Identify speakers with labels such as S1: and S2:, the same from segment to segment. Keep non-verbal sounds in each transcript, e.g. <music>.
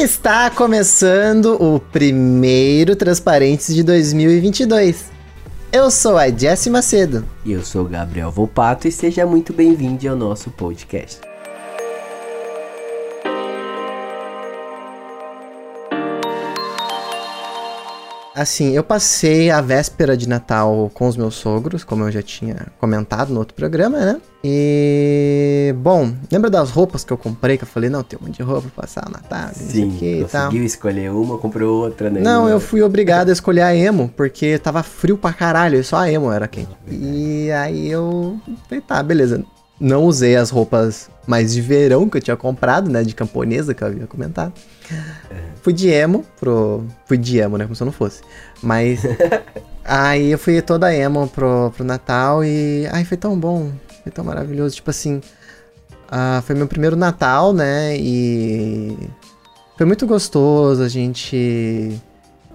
S1: Está começando o primeiro Transparentes de 2022. Eu sou a Jessie Macedo.
S2: E eu sou o Gabriel Volpato e seja muito bem-vindo ao nosso podcast.
S1: Assim, eu passei a véspera de Natal com os meus sogros, como eu já tinha comentado no outro programa, né? E. Bom, lembra das roupas que eu comprei? Que eu falei, não, tem um monte de roupa pra passar o Natal,
S2: Sim, conseguiu escolher uma, comprou outra, né?
S1: Não, eu fui obrigado a escolher a emo, porque tava frio pra caralho, e só a emo era quente. E aí eu falei, tá, beleza. Não usei as roupas mais de verão que eu tinha comprado, né? De camponesa que eu havia comentado. Fui de emo pro. Fui de emo, né? Como se eu não fosse. Mas. <laughs> aí eu fui toda emo pro, pro Natal e. Ai, foi tão bom. Foi tão maravilhoso. Tipo assim. Uh, foi meu primeiro Natal, né? E. Foi muito gostoso a gente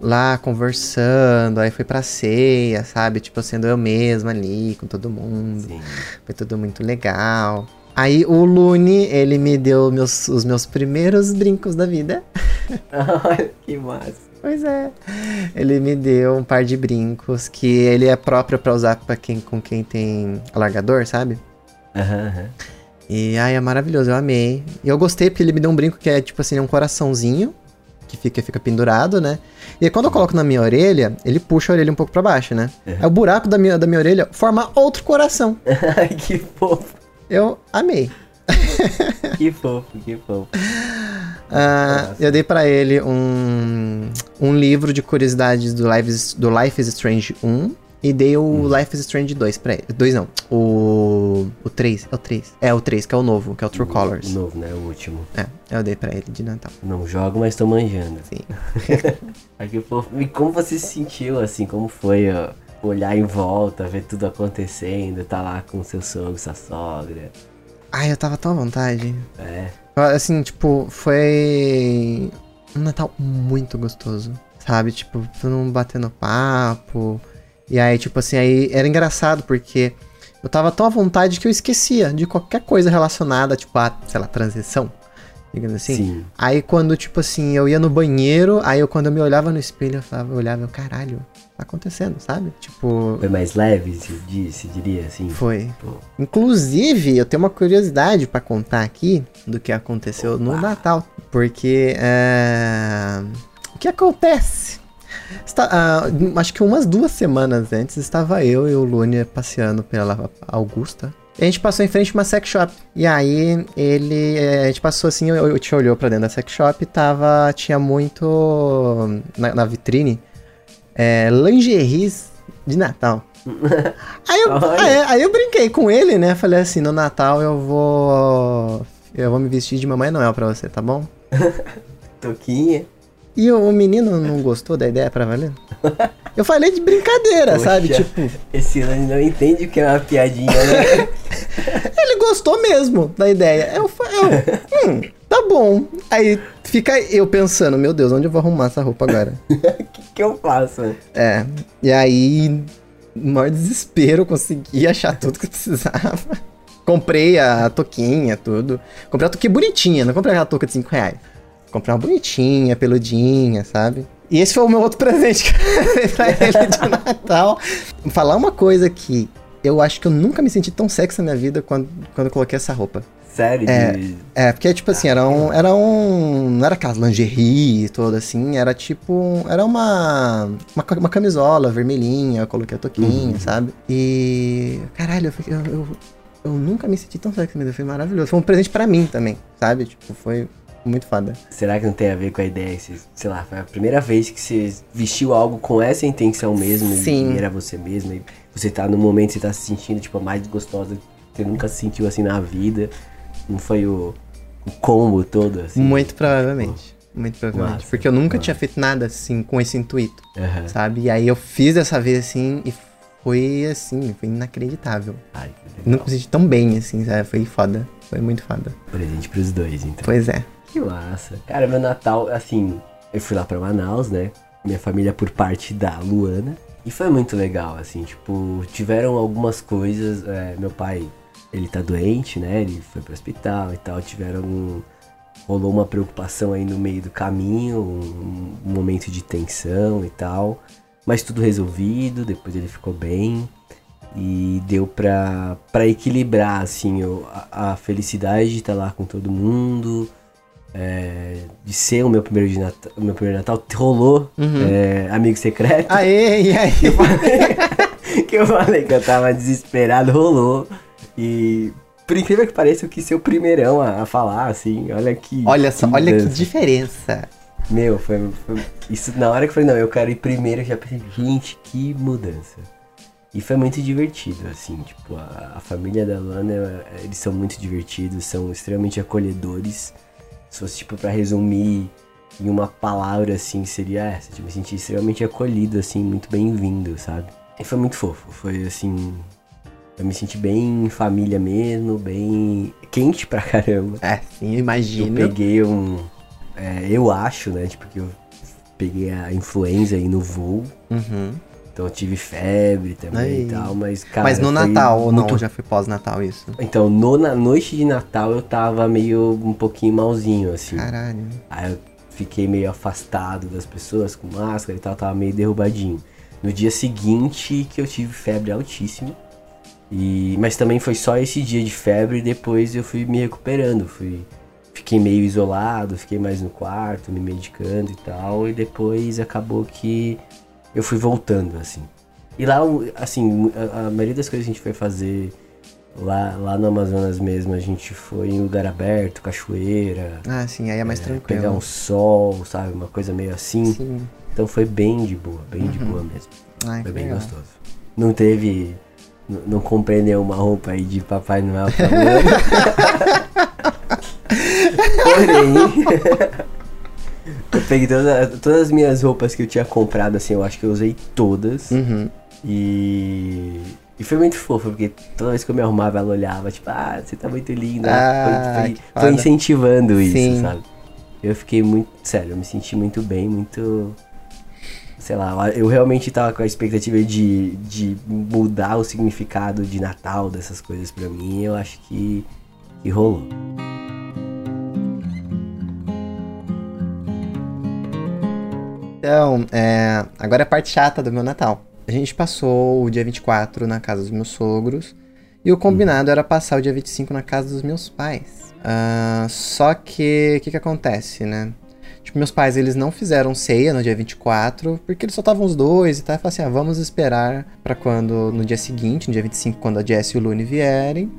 S1: lá conversando, aí foi pra ceia, sabe? Tipo, sendo eu mesma ali com todo mundo. Sim. Foi tudo muito legal. Aí o Lune, ele me deu meus, os meus primeiros brincos da vida.
S2: que massa.
S1: Pois é. Ele me deu um par de brincos que ele é próprio para usar para quem com quem tem alargador, sabe?
S2: Aham. Uhum,
S1: E ai, é maravilhoso, eu amei. E eu gostei porque ele me deu um brinco que é tipo assim, um coraçãozinho que fica, fica pendurado, né? E aí, quando eu coloco na minha orelha, ele puxa a orelha um pouco para baixo, né? Uhum. Aí o buraco da minha, da minha orelha forma outro coração. <laughs>
S2: Que fofo.
S1: Eu amei. <laughs>
S2: que fofo, que fofo.
S1: Uh, eu dei para ele um, um livro de curiosidades do Life, do Life is Strange 1 e dei o hum. Life is Strange 2 pra ele. 2 não, o, o 3, é o 3. É o 3, que é o novo, que é o True o, Colors.
S2: O novo, né, o último.
S1: É, eu dei pra ele de Natal.
S2: Não jogo, mas tô manjando.
S1: Sim. <laughs>
S2: Aqui, fofo. E como você se sentiu, assim, como foi, ó? Olhar em volta, ver tudo acontecendo, tá lá com seu sogro, sua sogra.
S1: Ai, eu tava tão à vontade.
S2: É.
S1: Assim, tipo, foi um Natal muito gostoso, sabe? Tipo, todo mundo batendo papo. E aí, tipo assim, aí era engraçado porque eu tava tão à vontade que eu esquecia de qualquer coisa relacionada, tipo, a, sei lá, transição digamos assim. Sim. Aí quando, tipo assim, eu ia no banheiro, aí eu quando eu me olhava no espelho, eu falava, eu olhava, eu, caralho, tá acontecendo, sabe? Tipo.
S2: Foi mais leve, se, se diria assim.
S1: Foi. Pô. Inclusive, eu tenho uma curiosidade para contar aqui do que aconteceu Opa. no Natal. Porque. É... O que acontece? Está, uh, acho que umas duas semanas antes estava eu e o Lune passeando pela Augusta a gente passou em frente a uma sex shop. E aí ele. É, a gente passou assim, eu, eu te olhou pra dentro da sex shop e tava. Tinha muito. Na, na vitrine. É, lingeries de Natal. <laughs> aí, eu, aí, aí, eu brinquei com ele, né? Falei assim, no Natal eu vou. Eu vou me vestir de Mamãe Noel pra você, tá bom? <laughs>
S2: Toquinha.
S1: E o, menino não gostou da ideia pra valer? Eu falei de brincadeira, Poxa, sabe? Tipo.
S2: Esse ano não entende o que é uma piadinha, né? <laughs>
S1: Ele gostou mesmo da ideia. Eu falei, hum, tá bom. Aí fica eu pensando, meu Deus, onde eu vou arrumar essa roupa agora?
S2: O <laughs> que, que eu faço?
S1: É. E aí, no maior desespero, consegui achar tudo que eu precisava. Comprei a toquinha, tudo. Comprei a toquinha bonitinha, não comprei aquela touca de 5 reais. Comprei uma bonitinha, peludinha, sabe? E esse foi o meu outro <laughs> presente que eu dei pra ele de <laughs> Natal. Falar uma coisa que eu acho que eu nunca me senti tão sexy na minha vida quando, quando eu coloquei essa roupa.
S2: Sério?
S1: É, é porque, tipo assim, era um, era um... Não era aquelas lingerie toda assim, era tipo... Era uma, uma, uma camisola vermelhinha, eu coloquei a toquinha, uhum. sabe? E... Caralho, eu, eu, eu, eu nunca me senti tão sexy na vida, foi maravilhoso. Foi um presente para mim também, sabe? Tipo, foi muito foda.
S2: Será que não tem a ver com a ideia? sei lá, foi a primeira vez que você vestiu algo com essa intenção mesmo?
S1: Sim.
S2: E era você mesmo. E você tá no momento, você tá se sentindo, tipo, a mais gostosa que você nunca se sentiu assim na vida. Não foi o, o combo todo, assim?
S1: Muito provavelmente. Muito provavelmente. Massa, porque eu nunca massa. tinha feito nada assim com esse intuito. Uhum. Sabe? E aí eu fiz dessa vez assim e foi assim, foi inacreditável.
S2: Ai,
S1: nunca me senti tão bem assim, sabe? Foi foda. Foi muito foda.
S2: Presente pros dois, então.
S1: Pois é.
S2: Que massa. Cara, meu Natal, assim, eu fui lá pra Manaus, né? Minha família por parte da Luana. E foi muito legal, assim, tipo, tiveram algumas coisas. É, meu pai, ele tá doente, né? Ele foi pro hospital e tal. Tiveram rolou uma preocupação aí no meio do caminho, um, um momento de tensão e tal. Mas tudo resolvido, depois ele ficou bem. E deu pra, pra equilibrar, assim, a, a felicidade de estar lá com todo mundo, é, de ser o meu primeiro, de Natal, meu primeiro Natal. Rolou
S1: Uhum.
S2: é, amigo secreto.
S1: Aê, e aí? <laughs>
S2: Que eu falei <laughs> que eu falei que eu tava desesperado, rolou. E por incrível que pareça, eu quis ser o primeirão a, a falar, assim. Olha que.
S1: Olha só, olha que diferença.
S2: Meu, foi, foi- Isso na hora que eu falei, não, eu quero ir primeiro, eu já pensei, gente, que mudança. E foi muito divertido, assim, tipo, a, a família da Lana, eles são muito divertidos, são extremamente acolhedores. Se fosse, tipo, pra resumir em uma palavra, assim, seria essa, tipo, me senti extremamente acolhido, assim, muito bem-vindo, sabe? E foi muito fofo, foi, assim, eu me senti bem família mesmo, bem quente pra caramba.
S1: É, sim, eu
S2: Eu
S1: imagino.
S2: peguei um. é, eu acho, né? Tipo, que eu peguei a influenza aí no voo.
S1: Uhum.
S2: Então eu tive febre também
S1: Ai.
S2: e tal, mas cara.
S1: Mas no Natal, ou
S2: muito-
S1: não? Já foi pós-Natal isso?
S2: Então, no, na noite de Natal eu tava meio um pouquinho malzinho, assim.
S1: Caralho.
S2: Aí eu fiquei meio afastado das pessoas com máscara e tal, tava meio derrubadinho. No dia seguinte que eu tive febre altíssima. E, mas também foi só esse dia de febre e depois eu fui me recuperando. Fui, fiquei meio isolado, fiquei mais no quarto, me medicando e tal. E depois acabou que eu fui voltando, assim. E lá, assim, a, a maioria das coisas que a gente foi fazer lá, lá no Amazonas mesmo, a gente foi em lugar aberto, cachoeira,
S1: Ah, sim, aí é mais
S2: é,
S1: tranquilo.
S2: Pegar um sol, sabe? Uma coisa meio assim.
S1: Sim.
S2: Então foi bem de boa, bem de boa mesmo.
S1: Ai,
S2: Foi
S1: que
S2: bem
S1: legal.
S2: gostoso. Não teve. n- Não comprei nenhuma roupa aí de Papai Noel pra Luana. <laughs> Porém. <laughs> eu peguei todas, todas as minhas roupas que eu tinha comprado, assim, eu acho que eu usei todas.
S1: Uhum.
S2: E. E foi muito fofo, porque toda vez que eu me arrumava, ela olhava, tipo, ah, você tá muito linda.
S1: Ah,
S2: foi, foi, foi incentivando isso,
S1: Sim.
S2: sabe? Eu fiquei muito. Sério, eu me senti muito bem, muito. Sei lá, eu realmente tava com a expectativa de, de mudar o significado de Natal, dessas coisas pra mim, e eu acho que, que rolou.
S1: Então, é, agora é a parte chata do meu Natal. A gente passou o dia 24 na casa dos meus sogros. E o combinado era passar o dia 25 na casa dos meus pais. Ah, só que, o que que acontece, né? Tipo, meus pais, eles não fizeram ceia no dia 24, porque eles só estavam os dois e tal. E falaram assim, ah, vamos esperar pra quando, no dia seguinte, no dia 25, quando a Jess e o Lune vierem,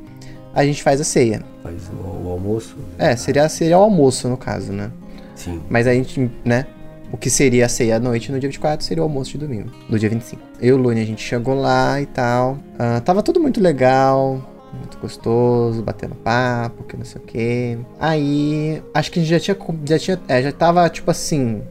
S1: a gente faz a ceia.
S2: Faz o, o almoço.
S1: É, seria, seria o almoço, no caso, né?
S2: Sim.
S1: Mas a gente, né? O que seria a ceia à noite no dia 24 seria o almoço de domingo, no dia 25. Eu e o Lune, a gente chegou lá e tal. Ah, tava tudo muito legal, muito gostoso, batendo papo, que não sei o quê. Aí, acho que a gente já tinha. Já, tinha, é, já tava, tipo assim.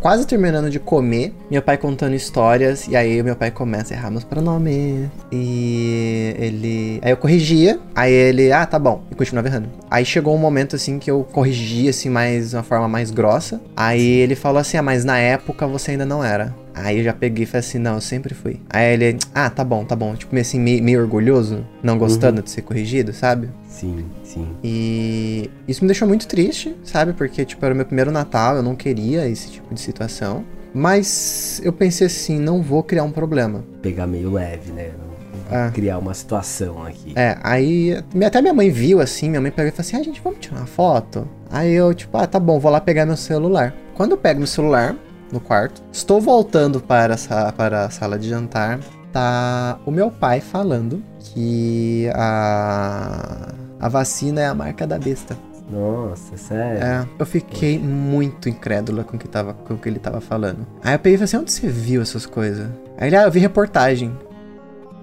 S1: Quase terminando de comer, meu pai contando histórias, e aí meu pai começa a errar meus pronomes. E ele. Aí eu corrigia, aí ele, ah, tá bom, e continuava errando. Aí chegou um momento assim que eu corrigi, assim, mais uma forma mais grossa. Aí ele falou assim, ah, mas na época você ainda não era. Aí eu já peguei e falei assim, não, eu sempre fui. Aí ele, ah, tá bom, tá bom. Tipo, meio assim, meio, meio orgulhoso, não gostando de ser corrigido, sabe?
S2: Sim, sim.
S1: E isso me deixou muito triste, sabe? Porque, tipo, era o meu primeiro Natal, eu não queria esse tipo de situação. Mas eu pensei assim, não vou criar um problema.
S2: Pegar meio leve, né? Não-
S1: Ah.
S2: Criar uma situação aqui.
S1: É, aí até minha mãe viu assim, minha mãe pegou e falou assim: ah, gente, vamos tirar uma foto? Aí eu, tipo, ah, tá bom, vou lá pegar meu celular. Quando eu pego meu celular no quarto, estou voltando para, essa, para a sala de jantar, tá o meu pai falando que a, a vacina é a marca da besta.
S2: Nossa, sério.
S1: É, eu fiquei muito incrédula com o que, tava, com o que ele tava falando. Aí eu peguei e falei assim, onde você viu essas coisas? Aí ele, ah, eu vi reportagem.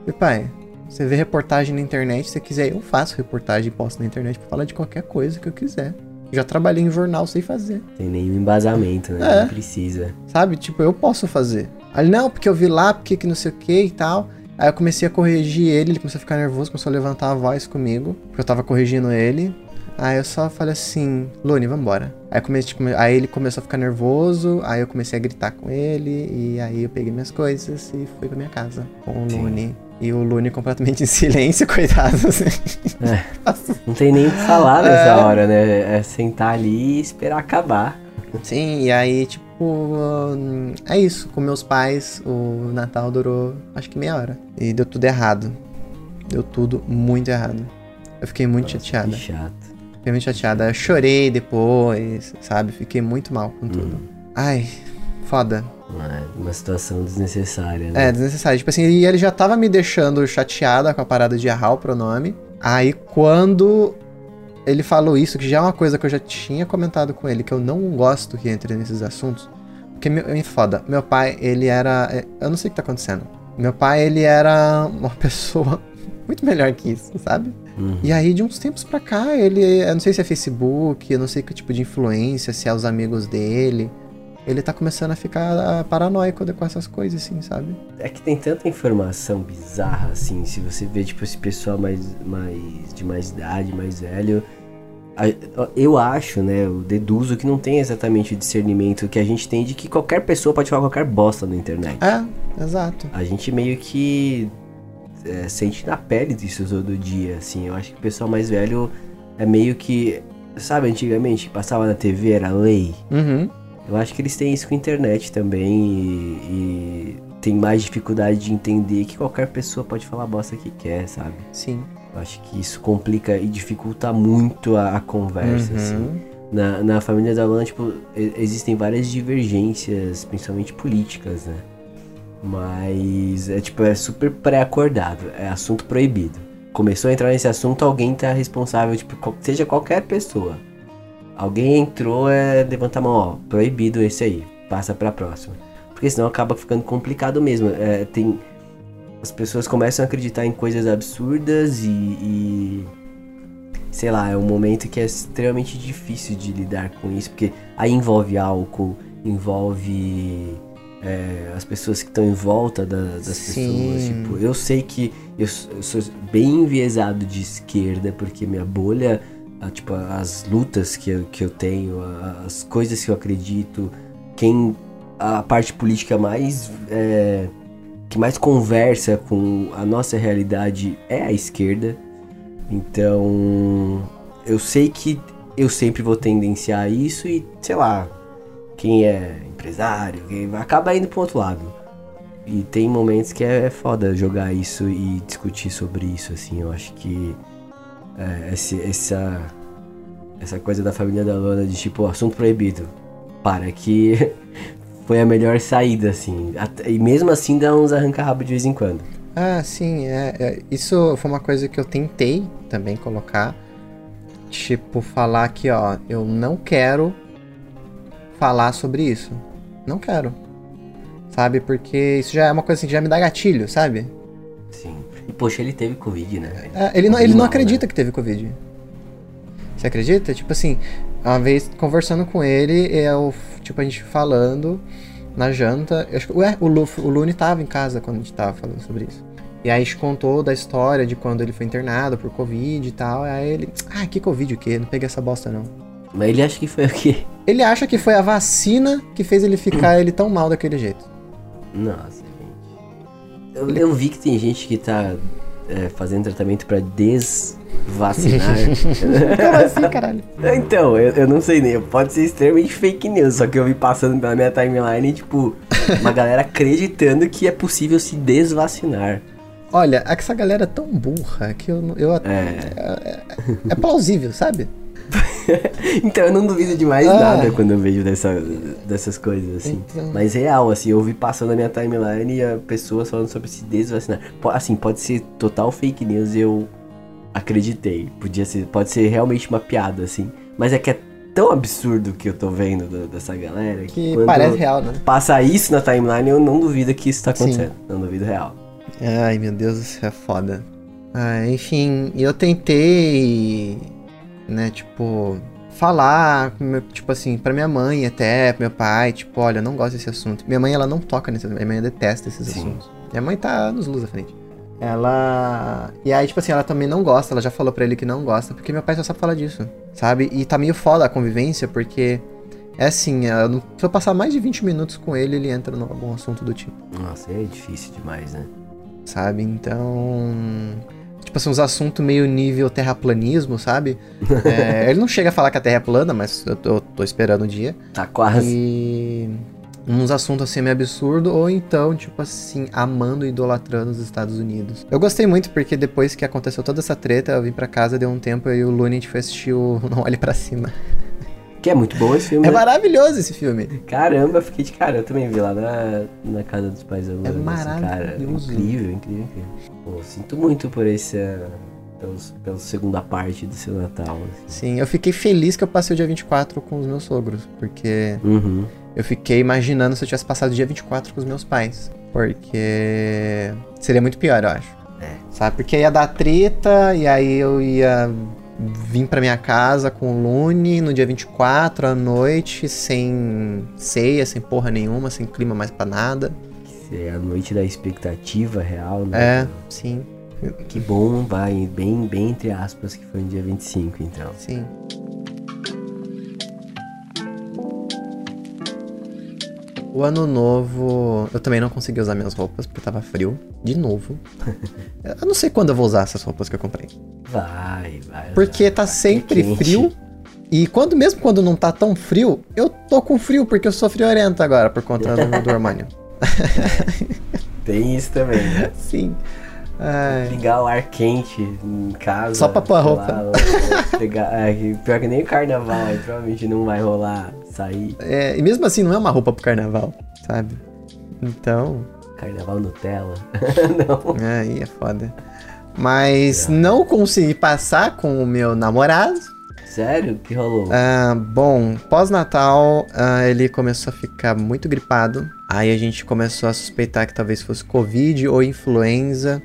S1: E pai, você vê reportagem na internet, se você quiser, eu faço reportagem e posto na internet pra falar de qualquer coisa que eu quiser. Já trabalhei em jornal, sei fazer.
S2: Tem nenhum embasamento, né?
S1: É.
S2: Não precisa.
S1: Sabe? Tipo, eu posso fazer. Aí ele, não, porque eu vi lá, porque que não sei o que e tal. Aí eu comecei a corrigir ele, ele começou a ficar nervoso, começou a levantar a voz comigo, porque eu tava corrigindo ele. Aí eu só falei assim, Lune, vambora. Aí, comecei, tipo, aí ele começou a ficar nervoso, aí eu comecei a gritar com ele, e aí eu peguei minhas coisas e fui pra minha casa com o
S2: Sim.
S1: Lune. E o Lune completamente <laughs> em silêncio, coitado. Assim.
S2: É, não tem nem o que falar nessa é. hora, né? É sentar ali e esperar acabar.
S1: Sim, e aí, tipo, é isso. Com meus pais, o Natal durou acho que meia hora. E deu tudo errado. Deu tudo muito errado. Eu fiquei muito Nossa, chateada.
S2: Que chato.
S1: Fiquei muito chateada. Eu chorei depois, sabe? Fiquei muito mal com tudo. Hum. Ai, foda.
S2: É, uma situação desnecessária, né?
S1: É, desnecessária. Tipo assim, e ele já tava me deixando chateada com a parada de errar o pronome. Aí quando ele falou isso, que já é uma coisa que eu já tinha comentado com ele, que eu não gosto que entre nesses assuntos. Porque, meu, é foda, meu pai, ele era. É, eu não sei o que tá acontecendo. Meu pai, ele era uma <laughs> pessoa muito melhor que isso, sabe? Uhum. E aí, de uns tempos pra cá, ele. Eu não sei se é Facebook, eu não sei que tipo de influência, se é os amigos dele. Ele tá começando a ficar ah, paranoico com essas coisas, assim, sabe?
S2: É que tem tanta informação bizarra, assim, se você vê, tipo, esse pessoal mais, mais de mais idade, mais velho eu acho, né, eu deduzo que não tem exatamente o discernimento que a gente tem de que qualquer pessoa pode falar qualquer bosta na internet.
S1: É, exato.
S2: A gente meio que é, sente na pele disso todo dia, assim. Eu acho que o pessoal mais velho é meio que, sabe, antigamente passava na TV era lei.
S1: Uhum.
S2: Eu acho que eles têm isso com a internet também e, e tem mais dificuldade de entender que qualquer pessoa pode falar bosta que quer, sabe?
S1: Sim.
S2: Eu acho que isso complica e dificulta muito a, a conversa, uhum. assim. Na, na família da Lana, tipo, existem várias divergências, principalmente políticas, né? Mas é tipo, é super pré-acordado, é assunto proibido. Começou a entrar nesse assunto, alguém tá responsável, tipo, seja qualquer pessoa. Alguém entrou, é levanta a mão, ó, proibido esse aí, passa pra próxima. Porque senão acaba ficando complicado mesmo. É, tem, as pessoas começam a acreditar em coisas absurdas e, e, sei lá, é um momento que é extremamente difícil de lidar com isso, porque aí envolve álcool, envolve é, as pessoas que estão em volta da, das Sim. pessoas. Tipo, eu sei que eu, eu, sou bem enviesado de esquerda, porque minha bolha, a, tipo, as lutas que eu, que eu tenho, as coisas que eu acredito, quem a parte política mais é, que mais conversa com a nossa realidade é a esquerda. Então, eu sei que eu sempre vou tendenciar isso e, sei lá, quem é empresário, quem acaba indo pro outro lado. E tem momentos que é foda jogar isso e discutir sobre isso, assim. Eu acho que é, esse, essa, essa coisa da família da Lona de tipo, assunto proibido. Para que <laughs> foi a melhor saída, assim. E mesmo assim dá uns arranca-rabo de vez em quando.
S1: Ah, sim, é, é, Isso foi uma coisa que eu tentei também colocar. Tipo, falar que, ó, eu não quero falar sobre isso. Não quero. Sabe? Porque isso já é uma coisa assim que já me dá gatilho, sabe?
S2: E poxa, ele teve Covid, né?
S1: É, ele, não, ele não acredita né? que teve Covid. Você acredita? Tipo assim, uma vez conversando com ele, eu, tipo, a gente falando na janta. Eu acho que, ué, o, Lu, o Lune tava em casa quando a gente tava falando sobre isso. E aí a gente contou da história de quando ele foi internado por Covid e tal. E aí ele, ah, que Covid o quê? Não peguei essa bosta não.
S2: Mas ele acha que foi o quê?
S1: Ele acha que foi a vacina que fez ele ficar <coughs> ele tão mal daquele jeito.
S2: Nossa. Eu, eu vi que tem gente que tá é, fazendo tratamento para desvacinar. <laughs>
S1: Como assim, caralho?
S2: Então, eu, eu não sei nem. Pode ser extremamente fake news, só que eu vi passando pela minha timeline, tipo, uma galera acreditando que é possível se desvacinar.
S1: Olha, essa galera é tão burra que eu. eu é. É, é plausível, sabe? <laughs>
S2: então eu não duvido de mais ah. nada quando eu vejo dessa, dessas coisas, assim. Então... Mas real, assim, eu vi passando na minha timeline e a pessoas falando sobre se desvacinar. Assim, pode ser total fake news eu acreditei. Podia ser, pode ser realmente uma piada, assim. Mas é que é tão absurdo que eu tô vendo do, dessa galera
S1: que, que parece real, né?
S2: Passa isso na timeline, eu não duvido que isso tá acontecendo. Sim. Não duvido real.
S1: Ai, meu Deus, isso é foda. Ah, enfim, eu tentei né? Tipo, falar, tipo assim, pra minha mãe até, pro meu pai, tipo, olha, eu não gosto desse assunto. Minha mãe, ela não toca nesse minha mãe detesta esses Sim. assuntos. Minha mãe tá nos luz à frente. Ela. E aí, tipo assim, ela também não gosta, ela já falou pra ele que não gosta, porque meu pai só sabe falar disso, sabe? E tá meio foda a convivência, porque é assim, eu, se eu passar mais de 20 minutos com ele, ele entra em algum assunto do tipo.
S2: Nossa, é difícil demais, né?
S1: sabe? Então. Tipo assim, uns assuntos meio nível terraplanismo, sabe? É, <laughs> ele não chega a falar que a Terra é plana, mas eu tô, tô esperando o dia.
S2: Tá quase.
S1: E uns assuntos assim meio absurdo, ou então, tipo assim, amando e idolatrando os Estados Unidos. Eu gostei muito porque depois que aconteceu toda essa treta, eu vim pra casa, deu um tempo e o Looney a gente foi assistir o <laughs> Não Olhe Pra Cima.
S2: Que é muito bom esse filme.
S1: É
S2: né?
S1: maravilhoso esse filme.
S2: Caramba, fiquei de cara. Eu também vi lá na, na casa dos pais da.
S1: É
S2: esse Cara,
S1: maravilhoso.
S2: incrível, incrível, incrível. Pô, sinto muito por esse. eh, pelos- pela segunda parte do seu Natal. assim.
S1: Sim, eu fiquei feliz que eu passei o dia 24 com os meus sogros, porque
S2: Uhum.
S1: eu fiquei imaginando se eu tivesse passado o dia 24 com os meus pais. Porque seria muito pior, eu acho.
S2: É.
S1: Sabe? Porque ia dar treta e aí eu ia vir pra minha casa com o Lune no dia 24 à noite, sem ceia, sem porra nenhuma, sem clima mais pra nada.
S2: É a noite da expectativa real, né?
S1: É, sim,
S2: Que bom, vai, bem, bem entre aspas, que foi no dia 25, então.
S1: sim. O ano novo, eu também não consegui usar minhas roupas porque tava frio. De novo. <laughs> eu não sei quando eu vou usar essas roupas que eu comprei.
S2: Vai, vai.
S1: Porque
S2: vai,
S1: tá
S2: vai,
S1: sempre
S2: é quente.
S1: frio. E quando mesmo quando não tá tão frio, eu tô com frio porque eu sou friorento agora por conta do, do hormônio. <laughs>
S2: Tem isso também, né?
S1: Sim. Ai,
S2: Ligar o ar quente em casa.
S1: Só pra pôr a roupa.
S2: lá, pegar, é, pior que nem o carnaval, aí provavelmente não vai rolar sair.
S1: é, e mesmo assim não é uma roupa pro carnaval, sabe? Então,
S2: Carnaval Nutella. <laughs> não.
S1: aí é foda. Mas não consegui passar com o meu namorado.
S2: Sério? O que rolou?
S1: Ah, bom, pós-Natal, ah, ele começou a ficar muito gripado. Aí a gente começou a suspeitar que talvez fosse Covid ou influenza.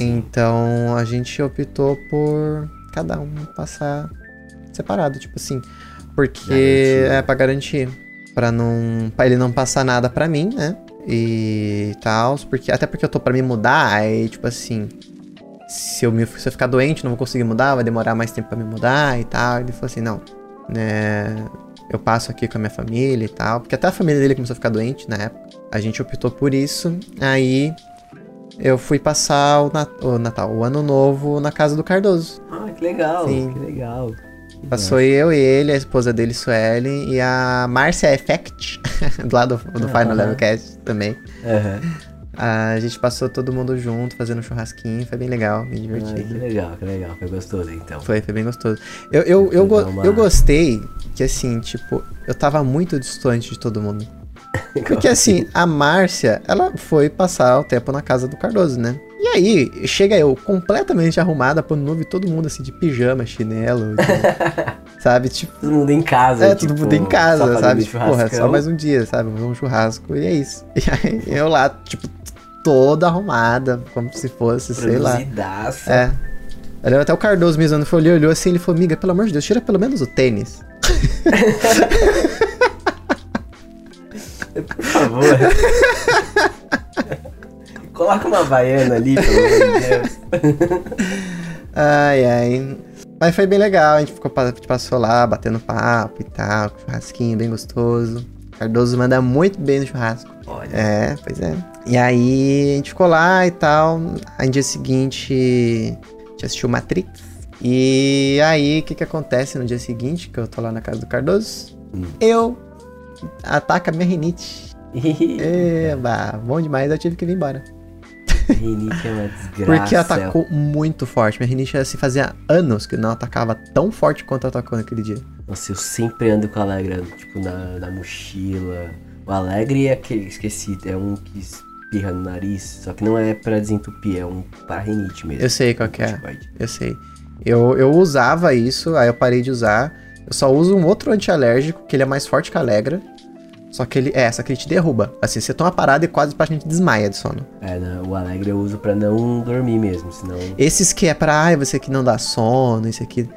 S1: Então a gente optou por cada um passar separado, tipo assim. Porque
S2: Garantir.
S1: é pra garantir. Pra não. Pra ele não passar nada pra mim, né? E tal. Porque, até porque eu tô pra me mudar, aí, tipo assim. Se eu, me, se eu ficar doente, não vou conseguir mudar, vai demorar mais tempo pra me mudar e tal. Ele falou assim, não, né? Eu passo aqui com a minha família e tal. Porque até a família dele começou a ficar doente na época. A gente optou por isso. Aí eu fui passar o, Nat- o Natal, o Ano Novo na casa do Cardoso.
S2: Ah, que legal,
S1: Sim.
S2: que legal.
S1: Passou eu e ele, a esposa dele, Sueli, e a Márcia Effect, <laughs> do lado do, do Final. Level Cast também.
S2: Aham.
S1: A gente passou todo mundo junto, fazendo um churrasquinho, foi bem legal, me
S2: Ah, que
S1: diverti.
S2: legal, que legal. Foi gostoso, então.
S1: Foi, foi bem gostoso. Eu, eu, eu, go-
S2: uma-
S1: eu gostei que, assim, tipo, eu tava muito distante de todo mundo. Porque, assim, a Márcia, ela foi passar o tempo na casa do Cardoso, né? E aí, chega eu completamente arrumada, pano novo e todo mundo, assim, de pijama, chinelo, de- <laughs> sabe? Tipo,
S2: Todo mundo em casa,
S1: É,
S2: tipo,
S1: todo mundo em casa, sabe? Tipo, porra, é só mais um dia, sabe? Um churrasco e é isso. <laughs> E aí eu lá, tipo, toda arrumada, como se fosse, sei lá. É. Eu lembro até o Cardoso me usando, olhou, olhou assim, ele falou, amiga, pelo amor de Deus, tira pelo menos o tênis. <laughs>
S2: Por favor. <laughs> Coloca uma baiana ali, pelo amor de Deus.
S1: Ai, ai. Mas foi bem legal, a gente ficou, pa- passou lá, batendo papo e tal, churrasquinho bem gostoso. Cardoso manda muito bem no churrasco.
S2: Olha,
S1: É, pois é. E aí a gente ficou lá e tal. Aí no dia seguinte a gente assistiu Matrix. E aí o que que acontece no dia seguinte, que eu tô lá na casa do Cardoso?
S2: Hum.
S1: Eu ataca a minha rinite. <laughs> Eba, bom demais, eu tive que vir embora.
S2: rinite é uma desgraça.
S1: Porque atacou muito forte. Minha rinite assim, fazia anos que não atacava tão forte quanto atacou naquele dia.
S2: Nossa, eu sempre ando com o Alegre, tipo, na, na mochila. O Alegre é aquele, esqueci, é um que espirra no nariz, só que não é pra desentupir, é um para rinite mesmo.
S1: Eu sei qual que é.
S2: Corticoide.
S1: Eu sei. Eu, eu usava isso, aí eu parei de usar. Eu só uso um outro antialérgico, que ele é mais forte que a Alegra. Só que ele, é, só que ele te derruba. Assim, você toma parada e quase pra gente desmaia de sono.
S2: É, né, o Alegre eu uso pra não dormir mesmo, senão...
S1: Esses que é pra, ai, você que não dá sono, esse aqui,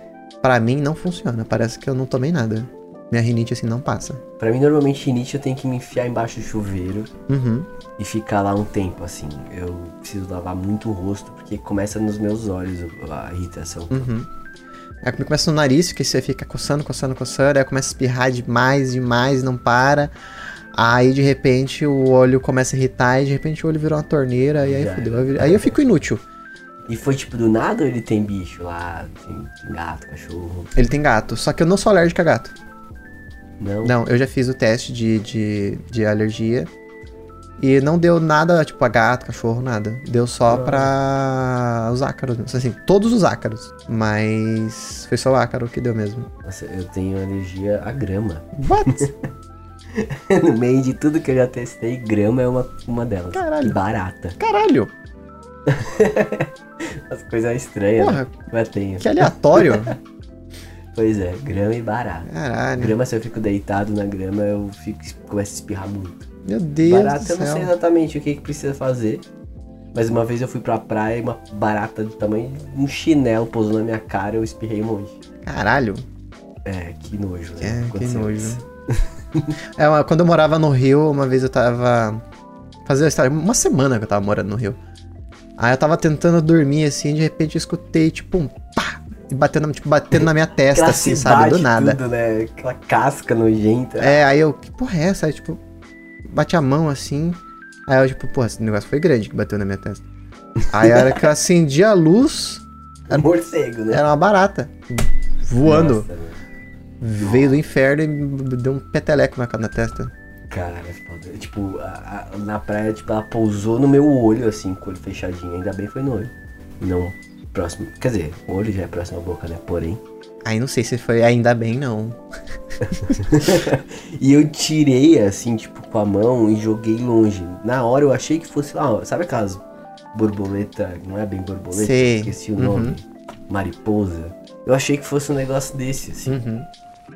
S1: pra mim não funciona. Parece que eu não tomei nada. Minha rinite assim não passa.
S2: Pra mim, normalmente, rinite eu tenho que me enfiar embaixo do chuveiro
S1: Uhum.
S2: e ficar lá um tempo, assim. Eu preciso lavar muito o rosto, porque começa nos meus olhos a irritação.
S1: Uhum. Aí começa no nariz, que você fica coçando, coçando, coçando, aí começa a espirrar demais, demais, não para. Aí de repente o olho começa a irritar e de repente o olho virou uma torneira e aí fudeu. Aí eu fico inútil.
S2: E foi tipo do nada ou ele tem bicho lá? Tem, tem gato, cachorro?
S1: Ele tem gato, só que eu não sou alérgico a gato.
S2: Não?
S1: Não, eu já fiz o teste de, de, de alergia e não deu nada, tipo, a gato, cachorro, nada. Deu só
S2: Ah.
S1: pra os ácaros. Assim, todos os ácaros. Mas foi só o ácaro que deu mesmo.
S2: Nossa, eu tenho alergia à grama. <laughs>
S1: What?
S2: no meio de tudo que eu já testei, grama é uma, uma delas.
S1: Caralho.
S2: E barata.
S1: Caralho! <laughs>
S2: As coisas estranhas,
S1: Porra,
S2: né? Mas tenho.
S1: que aleatório. <laughs>
S2: Pois é, grama e barata.
S1: Caralho.
S2: Grama, se eu fico deitado na grama, eu fico, começo a espirrar muito.
S1: Meu Deus
S2: barata, eu não sei exatamente o que, que precisa fazer. Mas uma vez eu fui pra praia e uma barata do tamanho de um chinelo pousou na minha cara e eu espirrei um monte.
S1: Caralho.
S2: É, que nojo,
S1: É,
S2: né?
S1: que
S2: Aconteceu
S1: nojo. <laughs> É, uma- quando eu morava no Rio, uma vez eu tava. Fazia história, uma semana que eu tava morando no Rio. Aí eu tava tentando dormir assim, de repente eu escutei, tipo, um pá! E batendo, tipo, batendo na minha testa, assim, sabe? Do nada.
S2: Tudo, né? Aquela casca nojenta.
S1: É, aí eu, que porra é essa? Aí, tipo, bate a mão assim. Aí eu, tipo, porra, esse negócio foi grande que bateu na minha testa. Aí a hora que eu acendi a luz,
S2: É <laughs> morcego, né?
S1: era uma barata. Voando.
S2: Nossa.
S1: Veio do inferno e deu um peteleco na, na testa.
S2: Cara, é. Tipo, a- a- na praia, tipo, ela pousou no meu olho, assim, com o olho fechadinho. Ainda bem que foi no olho. Não próximo. Quer dizer, o olho já é próximo à boca, né? Porém.
S1: Aí não sei se foi ainda bem, não. <laughs>
S2: E eu tirei, assim, tipo, com a mão e joguei longe. Na hora eu achei que fosse lá, sabe aquelas borboleta, não é bem borboleta,
S1: Sei.
S2: esqueci o
S1: Uhum.
S2: nome. Mariposa. Eu achei que fosse um negócio desse, assim.
S1: Uhum.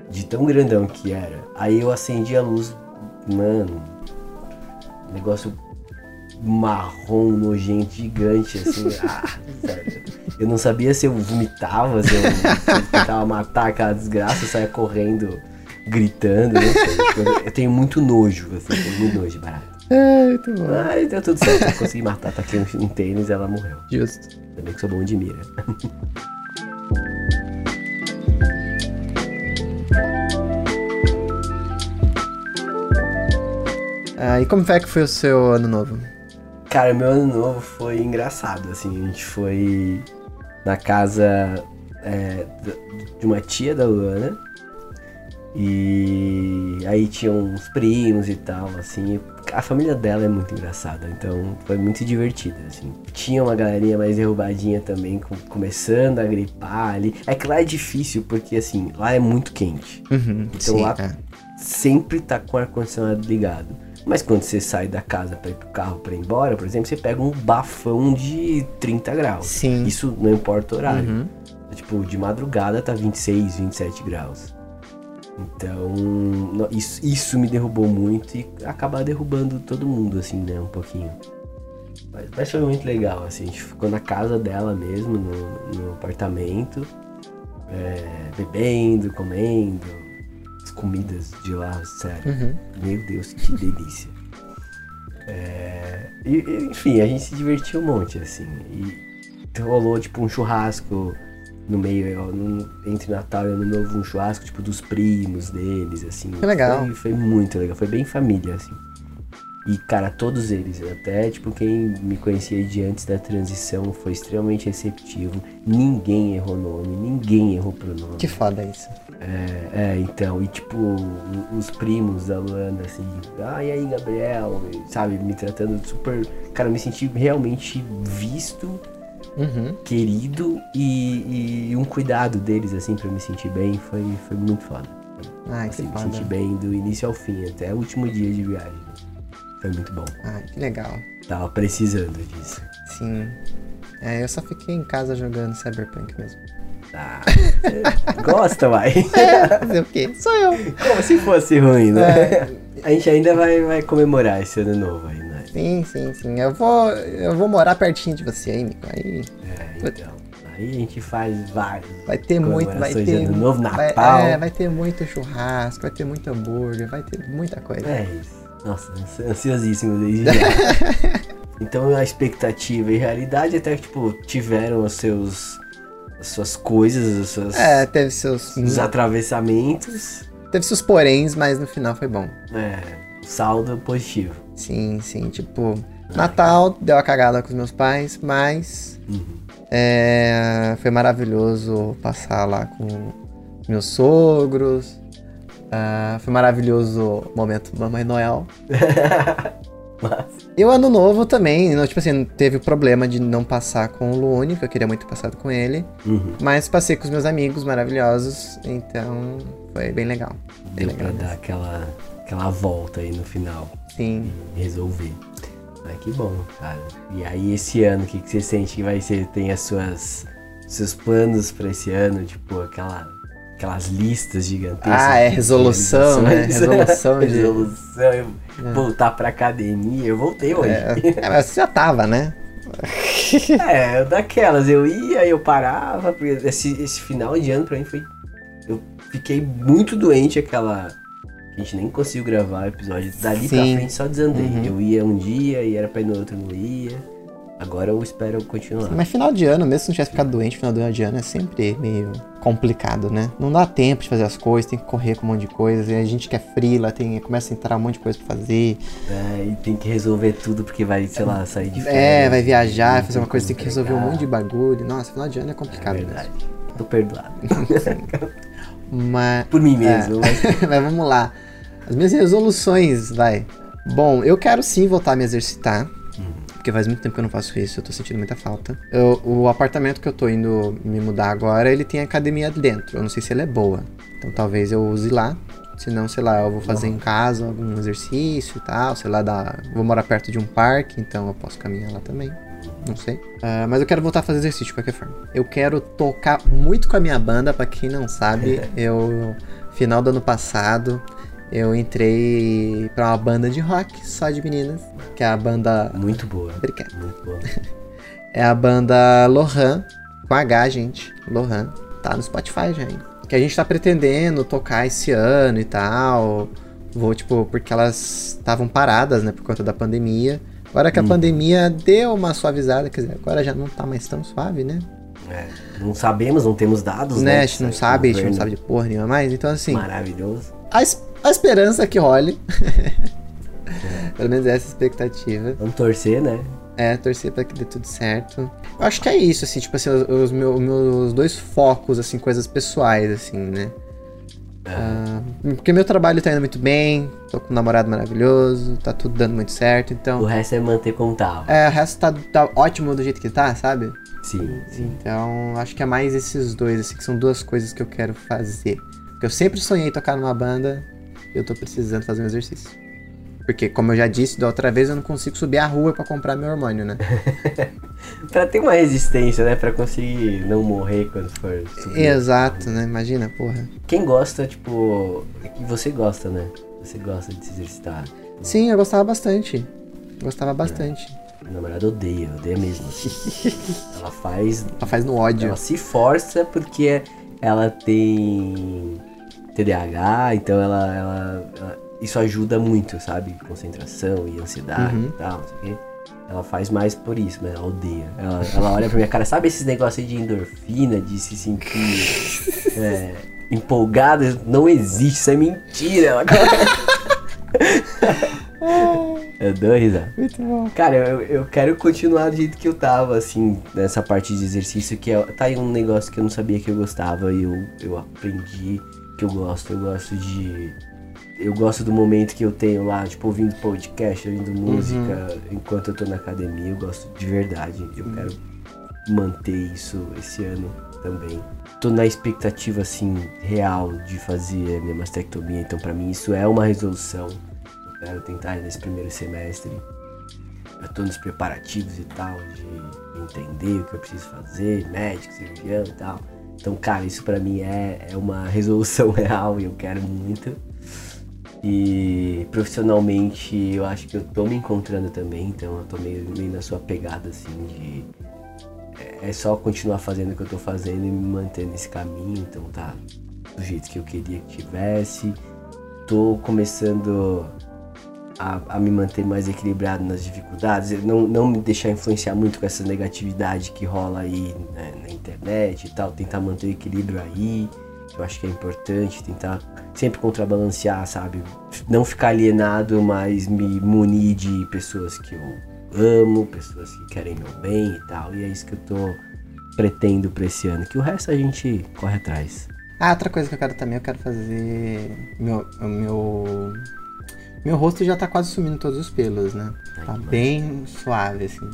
S2: de tão grandão que era. Aí eu acendi a luz, mano, negócio marrom, nojento, gigante, assim. <laughs> ah. Eu não sabia se eu vomitava, se eu, se <laughs> eu tentava matar aquela desgraça, eu saia correndo, gritando, não sei. Eu, eu tenho muito nojo, assim, tenho muito nojo de barata.
S1: É, muito bom.
S2: Mas deu tudo certo, eu consegui matar, taquei um, um tênis e ela morreu.
S1: Justo.
S2: Também que sou bom de mira. <laughs>
S1: Ah, e como é que foi o seu ano novo?
S2: Cara, meu ano novo foi engraçado, assim, a gente foi na casa é, de uma tia da Luana e aí tinham uns primos e tal, assim, a família dela é muito engraçada, então foi muito divertido, assim. Tinha uma galerinha mais derrubadinha também, com- começando a gripar ali. É que lá é difícil, porque assim, lá é muito quente
S1: Uhum,
S2: Então
S1: sim,
S2: lá-
S1: é.
S2: sempre tá com o ar-condicionado ligado. Mas quando você sai da casa pra ir pro carro pra ir embora, por exemplo, você pega um bafão de 30 graus.
S1: Sim.
S2: Isso não importa o horário.
S1: Uhum.
S2: Tipo, de madrugada tá 26, 27 graus. Então, isso, isso me derrubou muito e acaba derrubando todo mundo, assim, né? Um pouquinho. Mas, mas foi muito legal, assim. A gente ficou na casa dela mesmo, no, no apartamento, é, bebendo, comendo. As comidas de lá, sério.
S1: Uhum.
S2: Meu Deus, que delícia. É, e, e, enfim, a gente se divertiu um monte, assim. E rolou tipo um churrasco no meio, ó, no- entre Natal e Ano Novo, um churrasco tipo dos primos deles, assim.
S1: Que legal.
S2: Foi, foi muito legal, foi bem família, assim. E, cara, todos eles, até tipo quem me conhecia de antes da transição foi extremamente receptivo. Ninguém errou nome, ninguém errou pronome.
S1: Que foda isso.
S2: É, é, então, e tipo, os primos da Luana, assim, ah, e aí, Gabriel, sabe, me tratando super. Cara, eu me senti realmente visto,
S1: Uhum.
S2: querido e, e um cuidado deles, assim, pra eu me sentir bem, foi, foi muito foda.
S1: Ai, que
S2: Assim, me
S1: foda.
S2: senti bem do início ao fim, até o último dia de viagem. Foi muito bom.
S1: Ai, que legal.
S2: Tava precisando disso.
S1: Sim. É, eu só fiquei em casa jogando Cyberpunk mesmo.
S2: Ah, <laughs> você gosta, vai.
S1: Fazer o quê? Sou eu.
S2: Como se fosse ruim, né?
S1: É.
S2: A gente ainda vai, vai comemorar esse ano novo aí, né?
S1: Sim, sim, sim. Eu vou, eu vou morar pertinho de você aí, Nico. Aí
S2: É, então. Aí a gente faz vários.
S1: vai ter muito, vai ter...
S2: Ano Novo,
S1: vai-
S2: Natal.
S1: é, vai ter muito churrasco, vai ter muito hambúrguer, vai ter muita coisa.
S2: É isso. Nossa, ansi- ansiosíssimo desde já. <laughs> então a expectativa e realidade até que, tipo, tiveram os seus. As suas coisas, os seus,
S1: É, teve seus...
S2: os atravessamentos.
S1: Teve seus poréns, mas no final foi bom.
S2: É, saldo positivo.
S1: Sim, sim. Tipo, Natal deu a cagada com os meus pais, mas
S2: Uhum.
S1: é, foi maravilhoso passar lá com meus sogros. Ah, foi maravilhoso o momento Mamãe Noel. <laughs> E o ano novo também, não, tipo assim, teve o problema de não passar com o Luone, que eu queria muito ter passado com ele.
S2: uhum.
S1: Mas passei com os meus amigos maravilhosos, então foi bem legal. Bem
S2: Deu pra
S1: legal.
S2: dar aquela, aquela volta aí no final.
S1: Sim.
S2: e resolver. Mas que bom, cara. E aí esse ano, o que, que você sente que vai ser? Tem as suas seus planos pra esse ano, tipo aquela aquelas listas gigantescas.
S1: Ah, é resolução, né?
S2: realizações.
S1: Resolução <laughs> de-
S2: resolução, eu voltar pra academia. Eu voltei hoje.
S1: É, é, mas você já tava, né? <laughs>
S2: É, daquelas, eu ia, eu parava, porque esse, esse final de ano pra mim foi. Eu fiquei muito doente aquela. A gente nem conseguiu gravar o episódio. Dali pra
S1: Sim.
S2: frente só desandei.
S1: Uhum.
S2: Eu ia um dia e era pra ir no outro, não ia. Agora eu espero continuar.
S1: Mas final de ano, mesmo se não tivesse ficado doente, final de ano é sempre meio complicado, né? Não dá tempo de fazer as coisas, tem que correr com um monte de coisa. E a gente que é frila, tem, começa a entrar um monte de coisa pra fazer.
S2: É, e tem que resolver tudo porque vai, sei lá, sair de férias.
S1: É, vai viajar, fazer uma coisa, tem que resolver um monte de bagulho. Nossa, final de ano é
S2: É
S1: complicado mesmo.
S2: verdade. Tô perdoado. <laughs>
S1: Mas,
S2: Por mim mesmo. mas- <laughs>
S1: mas vamos lá. As minhas resoluções, vai. Bom, eu quero sim voltar a me exercitar. Porque faz muito tempo que eu não faço isso, eu tô sentindo muita falta. Eu- o apartamento que eu tô indo me mudar agora, ele tem academia dentro. Eu não sei se ela é boa. Então talvez eu use lá. Se não, sei lá, eu vou fazer em casa algum exercício e tal. Sei lá, dá... vou morar perto de um parque, então eu posso caminhar lá também. Não sei. Ah, mas eu quero voltar a fazer exercício de qualquer forma. Eu quero tocar muito com a minha banda, pra quem não sabe. <laughs> eu, final do ano passado, eu entrei pra uma banda de rock só de meninas. Que é a banda.
S2: Muito boa.
S1: Obrigado.
S2: Muito boa. <laughs>
S1: É a banda Lohan, com H, gente. Lohan. Tá no Spotify já, hein? Que a gente tá pretendendo tocar esse ano e tal. Vou, tipo, porque elas estavam paradas, né, por conta da pandemia. Agora que a
S2: Hum.
S1: pandemia deu uma suavizada, quer dizer, agora já não tá mais tão suave, né?
S2: É, não sabemos, não temos dados, né?
S1: né? A gente não sabe, a gente não sabe de porra nenhuma mais. Então, assim,
S2: Maravilhoso.
S1: a, es- a esperança é que role. <laughs> Pelo menos essa é a expectativa.
S2: Vamos torcer, né?
S1: É, torcer pra que dê tudo certo. Eu acho que é isso, assim, tipo assim, os, os meu- meus dois focos, assim, coisas pessoais, assim, né? Ah, porque meu trabalho tá indo muito bem, tô com um namorado maravilhoso, tá tudo dando muito certo,
S2: O
S1: então.
S2: resto é manter como tava.
S1: É, o resto tá, tá ótimo do jeito que tá, sabe?
S2: Sim, sim.
S1: Então, acho que é mais esses dois, assim, que são duas coisas que eu quero fazer. Porque eu sempre sonhei tocar numa banda eu tô precisando fazer um exercício. Porque, como eu já disse da outra vez, eu não consigo subir a rua pra comprar meu hormônio, né? <laughs>
S2: Pra ter uma resistência, né? Pra conseguir não morrer quando for subir.
S1: Exato, né? Imagina, porra.
S2: Quem gosta, tipo. é você gosta, né? Você gosta de se exercitar.
S1: Sim, eu gostava bastante. Gostava bastante.
S2: Minha namorada odeia, odeia mesmo. <laughs> ela faz.
S1: Ela faz no ódio.
S2: Ela se força porque ela tem TDAH, então ela, ela- ela- Isso ajuda muito, sabe? Concentração e ansiedade
S1: Uhum.
S2: e tal, não sei o quê. Ela faz mais por isso, mas ela odeia. Ela, ela olha pra minha cara, sabe esses negócios aí de endorfina, de se sentir <laughs> é, empolgada? Não existe, isso é mentira. Ela... <laughs> eu dou risada.
S1: Muito bom.
S2: Cara, eu, eu quero continuar do jeito que eu tava, assim, nessa parte de exercício, que é, tá aí um negócio que eu não sabia que eu gostava e eu, eu aprendi que eu gosto. Eu gosto de. Eu gosto do momento que eu tenho lá, tipo, ouvindo podcast, ouvindo música, enquanto eu tô na academia. Eu gosto de verdade. Eu quero manter isso esse ano também. Tô na expectativa, assim, real de fazer a minha mastectomia, então pra mim isso é uma resolução. Eu quero tentar nesse primeiro semestre. Eu tô nos preparativos e tal, de entender o que eu preciso fazer, médico, cirurgião e tal. Então, cara, isso pra mim é, é uma <laughs> resolução real e eu quero muito. E profissionalmente eu acho que eu tô me encontrando também, então eu tô meio, meio na sua pegada assim de. É, é só continuar fazendo o que eu tô fazendo e me manter nesse caminho, então tá do jeito que eu queria que tivesse. Tô começando a, a me manter mais equilibrado nas dificuldades, não, não me deixar influenciar muito com essa negatividade que rola aí né, na internet e tal, tentar manter o equilíbrio aí Eu acho que é importante tentar sempre contrabalancear, sabe? Não ficar alienado, mas me munir de pessoas que eu amo, pessoas que querem meu bem e tal. E é isso que eu tô pretendo pra esse ano. Que o resto a gente corre atrás.
S1: Ah, outra coisa que eu quero também, eu quero fazer. Meu. Meu, meu rosto já tá quase sumindo todos os pelos, né? Tá bem suave, assim.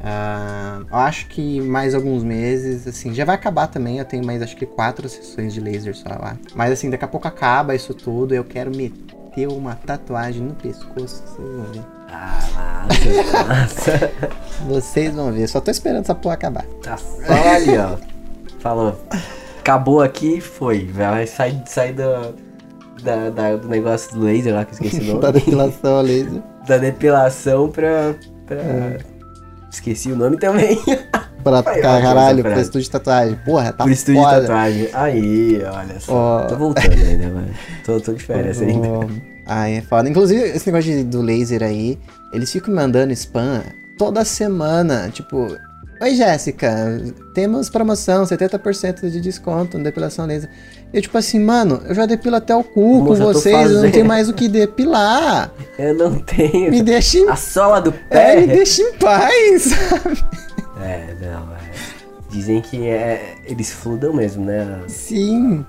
S1: Uh, eu acho que mais alguns meses, assim, já vai acabar também. Eu tenho mais acho que quatro sessões de laser só lá. Mas assim, daqui a pouco acaba isso tudo. Eu quero meter uma tatuagem no pescoço, vocês vão ver.
S2: Ah, massa, massa. <laughs>
S1: Vocês vão ver, só tô esperando essa porra acabar.
S2: Tá só ali, ó. Falou. Acabou aqui, foi. Vai sair, sair do, da, da, do negócio do laser lá, que eu esqueci o <laughs> nome.
S1: da depilação a laser.
S2: Da depilação pra. pra... É. Esqueci o nome também. <laughs>
S1: Pra caralho, pro estúdio de tatuagem. Porra, tá
S2: Pro estúdio de tatuagem. Aí, olha só. Oh. Tô voltando ainda, mano. Tô, tô de férias oh. ainda.
S1: Ai, é foda. Inclusive, esse negócio de, do laser aí, eles ficam mandando spam toda semana. Tipo, Oi, Jéssica, temos promoção, 70% de desconto na depilação laser. Eu, tipo assim, mano, eu já depilo até o cu com vocês, eu não tenho mais o que depilar. <laughs>
S2: Eu não tenho.
S1: Me deixa em...
S2: A sola do pé.
S1: É, me deixa em paz, <laughs> sabe?
S2: É, não, é. Dizem que é, eles fludam mesmo, né?
S1: Sim.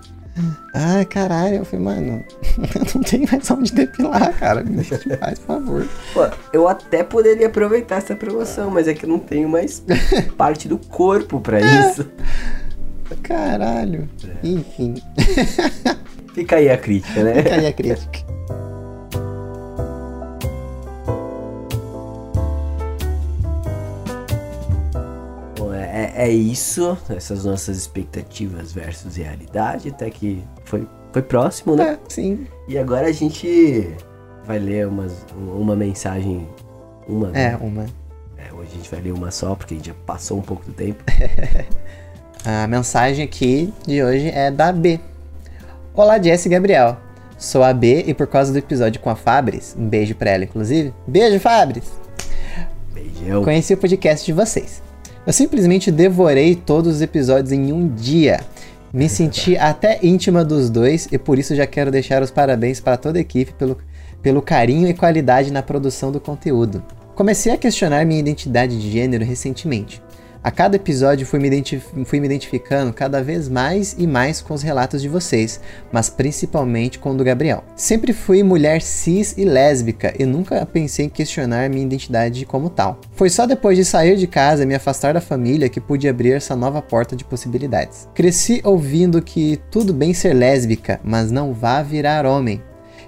S1: Ah, caralho, eu falei, mano, <laughs> eu não tenho mais onde depilar, cara. Me deixa de paz, por favor.
S2: Pô, eu até poderia aproveitar essa promoção, mas é que eu não tenho mais <laughs> parte do corpo pra isso.
S1: Caralho. É. Enfim.
S2: Fica aí a crítica, né?
S1: Fica aí a crítica.
S2: É isso, essas nossas expectativas versus realidade, até que foi, foi próximo, né?
S1: É, sim.
S2: E agora a gente vai ler umas, uma mensagem. Uma,
S1: né? É, uma.
S2: É, hoje a gente vai ler uma só, porque a gente já passou um pouco do tempo. <laughs>
S1: a mensagem aqui de hoje é da B. Olá, Jess e Gabriel. Sou a B e por causa do episódio com a Fabris, um beijo pra ela, inclusive. Beijo, Fabris!
S2: Beijão.
S1: Conheci o podcast de vocês. Eu simplesmente devorei todos os episódios em um dia. Me senti até íntima dos dois e por isso já quero deixar os parabéns para toda a equipe pelo, pelo carinho e qualidade na produção do conteúdo. Comecei a questionar minha identidade de gênero recentemente. A cada episódio fui me, fui me, identificando cada vez mais e mais com os relatos de vocês, mas principalmente com o do Gabriel. Sempre fui mulher cis e lésbica e nunca pensei em questionar minha identidade como tal. Foi só depois de sair de casa e me afastar da família que pude abrir essa nova porta de possibilidades. Cresci ouvindo que tudo bem ser lésbica, mas não vá virar homem.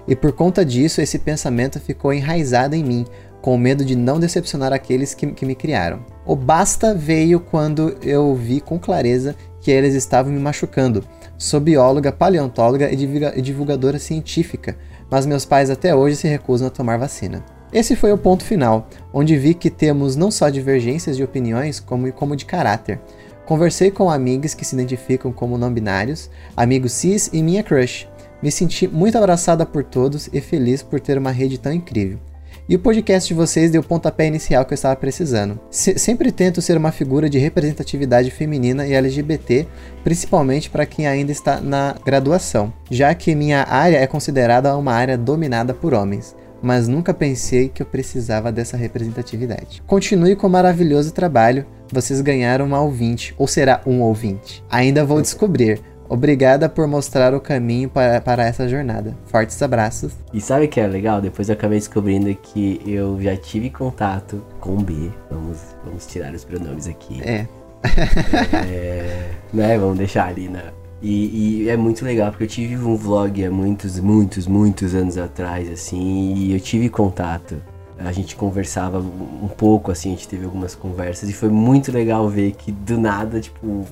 S1: E por conta disso, esse pensamento ficou enraizado em mim, com medo de não decepcionar aqueles que, que me criaram. O basta veio quando eu vi com clareza que eles estavam me machucando. Sou bióloga, paleontóloga e divulgadora científica, mas meus pais até hoje se recusam a tomar vacina. Esse foi o ponto final, onde vi que temos não só divergências de opiniões, como, como de caráter. Conversei com amigos que se identificam como não binários, amigos cis e minha crush. Me senti muito abraçada por todos e feliz por ter uma rede tão incrível. E o podcast de vocês deu o pontapé inicial que eu estava precisando. Se sempre tento ser uma figura de representatividade feminina e LGBT, principalmente para quem ainda está na graduação, já que minha área é considerada uma área dominada por homens mas nunca pensei que eu precisava dessa representatividade. Continue com o maravilhoso trabalho, vocês ganharam uma ouvinte, ou será um ouvinte. Ainda vou descobrir, Obrigada por mostrar o caminho para, para essa jornada. Fortes abraços.
S2: E sabe o que é legal? Depois eu acabei descobrindo que eu já tive contato com B. Vamos, vamos tirar os pronomes aqui.
S1: É. <laughs>
S2: é né? Vamos deixar ali na. E, e, é muito legal, porque eu tive um vlog há muitos, muitos, muitos anos atrás, assim, e eu tive contato. A gente conversava um pouco, assim, a gente teve algumas conversas, e foi muito legal ver que do nada, tipo,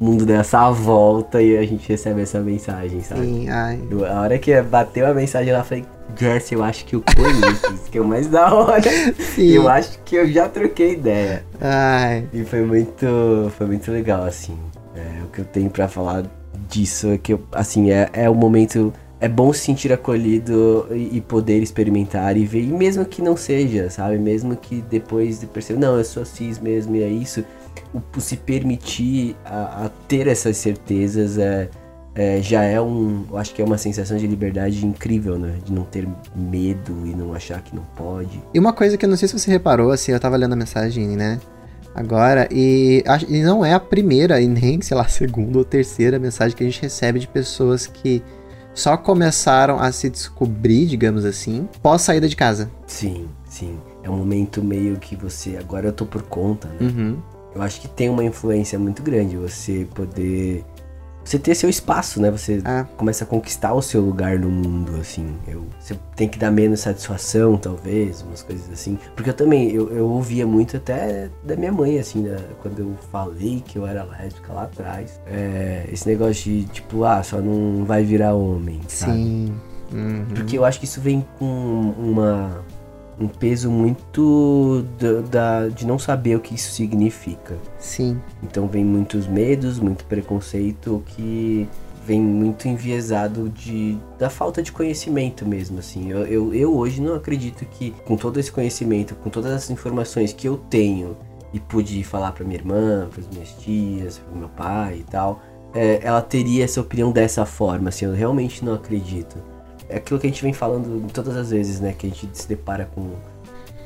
S2: o mundo deu essa volta e a gente recebe essa mensagem, sabe?
S1: Sim, ai.
S2: A hora que bateu a mensagem lá, eu falei, Jess, eu acho que eu conheço, isso que é o mais da hora. <laughs> Sim. Eu acho que eu já troquei ideia.
S1: Ai.
S2: E foi muito, foi muito legal, assim. É, o que eu tenho para falar disso é que, eu, assim, é, é o momento é bom se sentir acolhido e, poder experimentar e ver, e mesmo que não seja, sabe? Mesmo que depois de perceber, não, eu sou cis mesmo e é isso, o, se permitir a, a, ter essas certezas é, é, já é um. Eu acho que é uma sensação de liberdade incrível, né? De não ter medo e não achar que não pode.
S1: E uma coisa que eu não sei se você reparou, assim, eu tava lendo a mensagem, né? Agora, e, e não é a primeira, e nem, sei lá, a segunda ou terceira mensagem que a gente recebe de pessoas que só começaram a se descobrir, digamos assim, pós saída de casa.
S2: Sim, sim. É um momento meio que você. Agora eu tô por conta, né?
S1: Uhum.
S2: Eu acho que tem uma influência muito grande você poder você ter seu espaço, né? Você
S1: É.
S2: começa a conquistar o seu lugar no mundo, assim. Eu, você tem que dar menos satisfação, talvez, umas coisas assim. Porque eu também, eu, eu ouvia muito até da minha mãe, assim, quando eu falei que eu era lésbica lá atrás. É, esse negócio de, tipo, ah, só não vai virar homem, sabe?
S1: Sim. Uhum.
S2: Porque eu acho que isso vem com uma, um peso muito da, da- de não saber o que isso significa.
S1: Sim.
S2: Então vem muitos medos, muito preconceito que vem muito enviesado de, da falta de conhecimento mesmo, assim. Eu, eu, eu hoje não acredito que com todo esse conhecimento, com todas as informações que eu tenho e pude falar pra minha irmã, para minhas tias, pro meu pai e tal, é, ela teria essa opinião dessa forma, assim. Eu realmente não acredito. É aquilo que a gente vem falando todas as vezes, né? Que a gente se depara com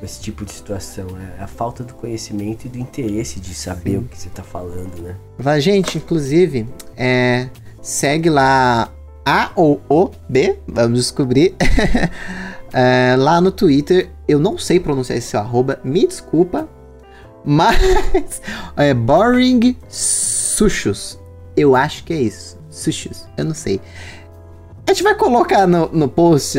S2: esse tipo de situação. É a falta do conhecimento e do interesse de saber
S1: Sim.
S2: o que você tá falando, né?
S1: Vai, gente, inclusive, é, segue lá A ou O B, vamos descobrir. <laughs> É, lá no Twitter, eu não sei pronunciar esse arroba, me desculpa, <laughs> mas é Boring Sushus. Eu acho que é isso. Sushus, eu não sei. A gente vai colocar no, no post,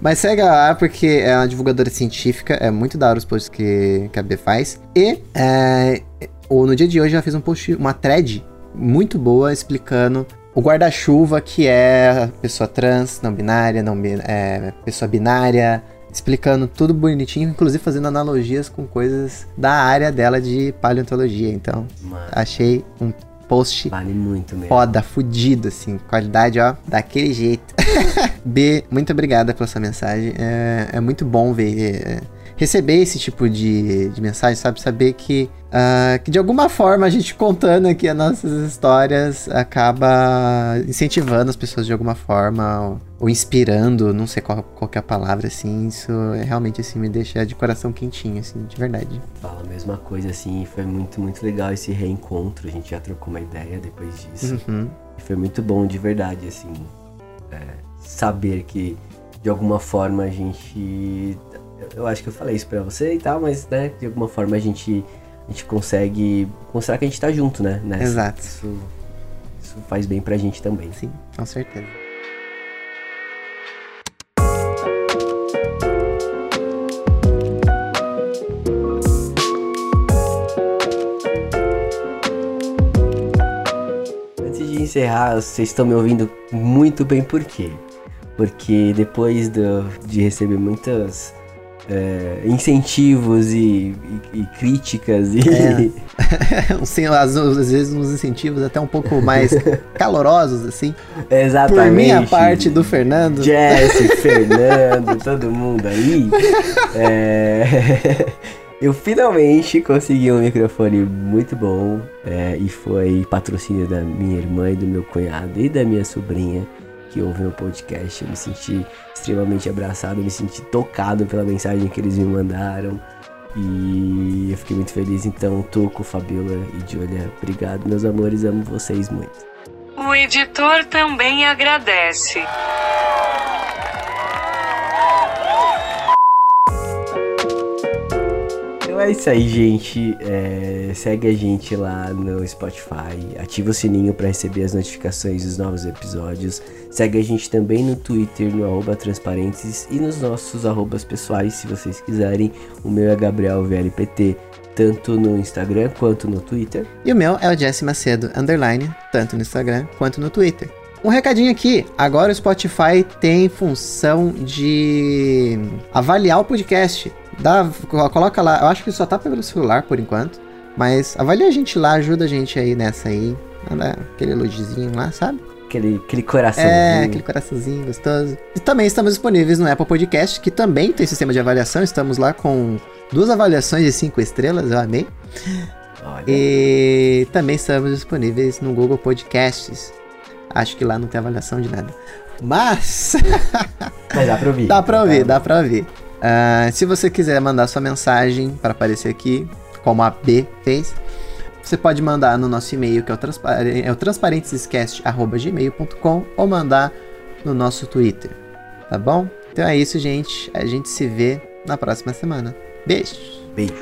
S1: mas segue lá porque é uma divulgadora científica, é muito da hora os posts que, que a B faz. E é, o- no dia de hoje ela fez um post, uma thread muito boa explicando o guarda-chuva que é pessoa trans, não binária, não é, pessoa binária, explicando tudo bonitinho, inclusive fazendo analogias com coisas da área dela de paleontologia. Então,
S2: Mano,
S1: achei um post
S2: vale muito mesmo.
S1: foda, fudido, assim, qualidade, ó, daquele jeito. <laughs> B, muito obrigada pela sua mensagem. É, é muito bom ver. Receber esse tipo de, de mensagem, sabe? Saber que, ah, que de alguma forma a gente contando aqui as nossas histórias acaba incentivando as pessoas de alguma forma, ou, ou inspirando, não sei qual, qual é a palavra, assim. Isso é, realmente, assim, me deixa de coração quentinho, assim, de verdade.
S2: Fala a mesma coisa, assim, foi muito, muito legal esse reencontro. A gente já trocou uma ideia depois disso.
S1: Uhum.
S2: E foi muito bom de verdade, assim, é, saber que de alguma forma a gente. Eu acho que eu falei isso pra você e tal, mas né, de alguma forma a gente, a gente consegue mostrar que a gente tá junto, né? nessa.
S1: Exato.
S2: Isso, isso faz bem pra gente também.
S1: Sim, com certeza.
S2: Antes de encerrar, vocês estão me ouvindo muito bem por quê? Porque depois do- de receber muitos incentivos e, e- e críticas e
S1: É. <laughs> Sim, às, às vezes uns incentivos até um pouco mais <laughs> calorosos, assim.
S2: exatamente
S1: Por minha parte do Fernando.
S2: Jesse, <laughs> Fernando, todo mundo aí. é, Eu finalmente consegui um microfone muito bom é, e foi patrocínio da minha irmã e do meu cunhado e da minha sobrinha que ouve meu podcast. Eu me senti extremamente abraçado, me senti tocado pela mensagem que eles me mandaram. E eu fiquei muito feliz. Então, Tuco, Fabiola e Julia, obrigado, meus amores. Amo vocês muito.
S3: O editor também agradece.
S2: Então é isso aí, gente. É, segue a gente lá no Spotify. Ativa o sininho para receber as notificações dos novos episódios. Segue a gente também no Twitter, no arroba transparentes e nos nossos arrobas pessoais, se vocês quiserem. O meu é Gabriel VLPT, tanto no Instagram quanto no Twitter.
S1: E o meu é o Jesse Macedo, underline, tanto no Instagram quanto no Twitter. Um recadinho aqui, agora o Spotify tem função de avaliar o podcast. Dá, co- coloca lá, eu acho que só tá pelo celular por enquanto, mas avalia a gente lá, ajuda a gente aí nessa aí. Manda aquele elogiozinho lá, sabe?
S2: Aquele, aquele coraçãozinho.
S1: É, aquele coraçãozinho gostoso. E também estamos disponíveis no Apple Podcast, que também tem sistema de avaliação. Estamos lá com duas avaliações de cinco estrelas, eu amei.
S2: Olha,
S1: E também estamos disponíveis no Google Podcasts. Acho que lá não tem avaliação de nada. Mas.
S2: Mas dá pra ouvir. <laughs>
S1: dá pra ouvir, dá pra ouvir. Ah, se você quiser mandar sua mensagem para aparecer aqui, como a B fez, você pode mandar no nosso e-mail, que é o, transparen é o transparentescast.gmail.com ou mandar no nosso Twitter. Tá bom? Então é isso, gente. A gente se vê na próxima semana. Beijo!
S2: Beijo.